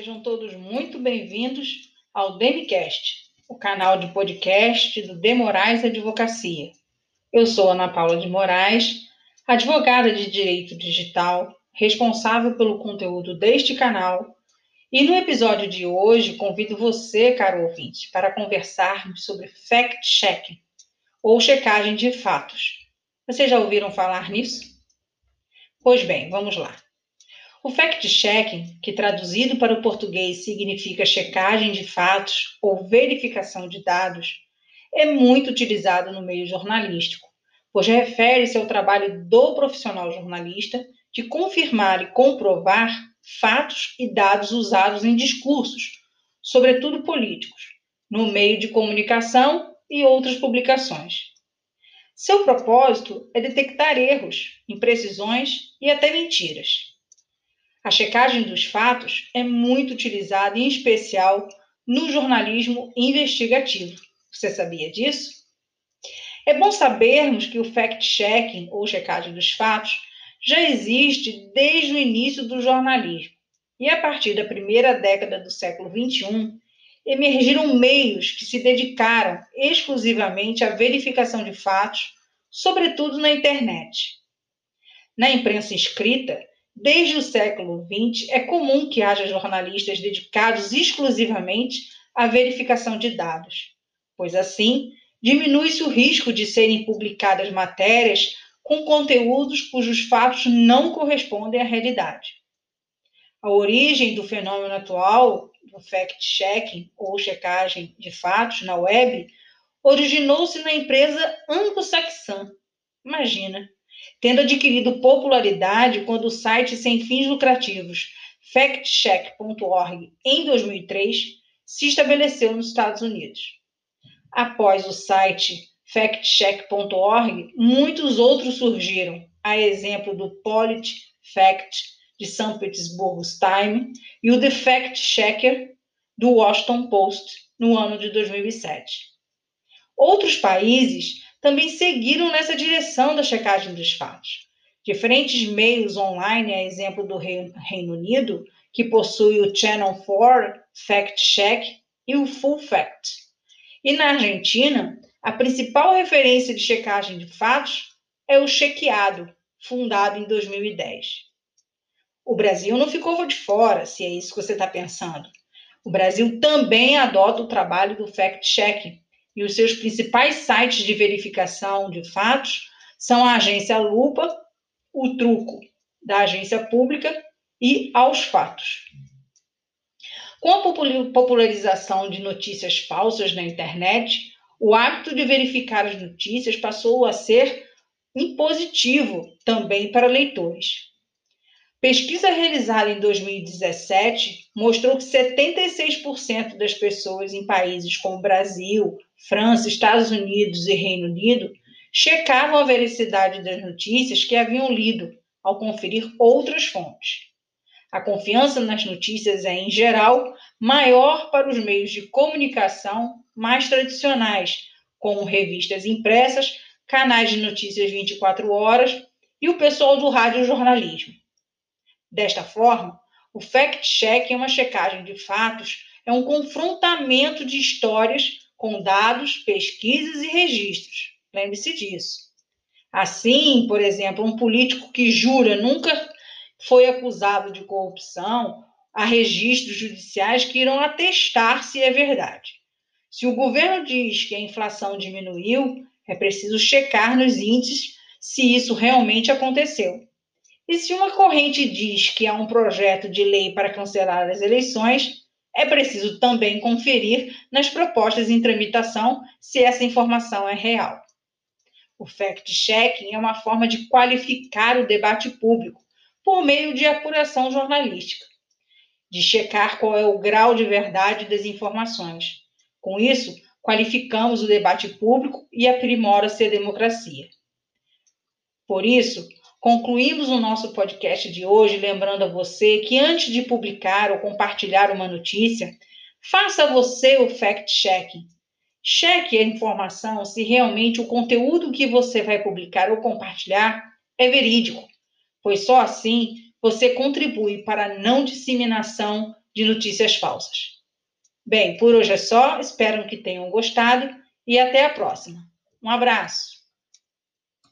Sejam todos muito bem-vindos ao Demicast, o canal de podcast do De Moraes Advocacia. Eu sou Ana Paula de Moraes, advogada de direito digital, responsável pelo conteúdo deste canal. E no episódio de hoje, convido você, caro ouvinte, para conversarmos sobre fact-checking, ou checagem de fatos. Vocês já ouviram falar nisso? Pois bem, vamos lá. O fact-checking, que traduzido para o português significa checagem de fatos ou verificação de dados, é muito utilizado no meio jornalístico, pois refere-se ao trabalho do profissional jornalista de confirmar e comprovar fatos e dados usados em discursos, sobretudo políticos, no meio de comunicação e outras publicações. Seu propósito é detectar erros, imprecisões e até mentiras a checagem dos fatos é muito utilizada, em especial no jornalismo investigativo. Você sabia disso? É bom sabermos que o fact-checking, ou checagem dos fatos, já existe desde o início do jornalismo. E a partir da primeira década do século XXI, emergiram meios que se dedicaram exclusivamente à verificação de fatos, sobretudo na internet. Na imprensa escrita, Desde o século XX, é comum que haja jornalistas dedicados exclusivamente à verificação de dados, pois assim diminui-se o risco de serem publicadas matérias com conteúdos cujos fatos não correspondem à realidade. A origem do fenômeno atual do fact-checking ou checagem de fatos na web originou-se na empresa anglo-saxã. Imagina, tendo adquirido popularidade quando o site sem fins lucrativos factcheck.org em 2003 se estabeleceu nos Estados Unidos. Após o site factcheck.org, muitos outros surgiram, a exemplo do PolitiFact de São Petersburgo Time e o The Fact Checker do Washington Post no ano de 2007. Outros países também seguiram nessa direção da checagem dos fatos. Diferentes meios online, a exemplo do Reino Unido, que possui o Channel 4 Fact Check e o Full Fact. E na Argentina, a principal referência de checagem de fatos é o Chequeado, fundado em 2010. O Brasil não ficou de fora, se é isso que você está pensando. O Brasil também adota o trabalho do fact-checking, e os seus principais sites de verificação de fatos são a agência Lupa, o Truco da agência pública e Aos Fatos. Com a popularização de notícias falsas na internet, o hábito de verificar as notícias passou a ser impositivo também para leitores. Pesquisa realizada em 2017 mostrou que 76% das pessoas em países como Brasil, França, Estados Unidos e Reino Unido checavam a veracidade das notícias que haviam lido ao conferir outras fontes. A confiança nas notícias é, em geral, maior para os meios de comunicação mais tradicionais, como revistas impressas, canais de notícias 24 horas e o pessoal do rádio jornalismo. Desta forma, o fact-check é uma checagem de fatos, é um confrontamento de histórias com dados, pesquisas e registros. Lembre-se disso. Assim, por exemplo, um político que jura nunca foi acusado de corrupção, há registros judiciais que irão atestar se é verdade. Se o governo diz que a inflação diminuiu, é preciso checar nos índices se isso realmente aconteceu. E se uma corrente diz que há um projeto de lei para cancelar as eleições, é preciso também conferir nas propostas em tramitação se essa informação é real. O fact-checking é uma forma de qualificar o debate público por meio de apuração jornalística, de checar qual é o grau de verdade das informações. Com isso, qualificamos o debate público e aprimora-se a democracia. Por isso, Concluímos o nosso podcast de hoje lembrando a você que antes de publicar ou compartilhar uma notícia, faça você o fact-checking. Cheque a informação se realmente o conteúdo que você vai publicar ou compartilhar é verídico, pois só assim você contribui para a não disseminação de notícias falsas. Bem, por hoje é só, espero que tenham gostado e até a próxima. Um abraço!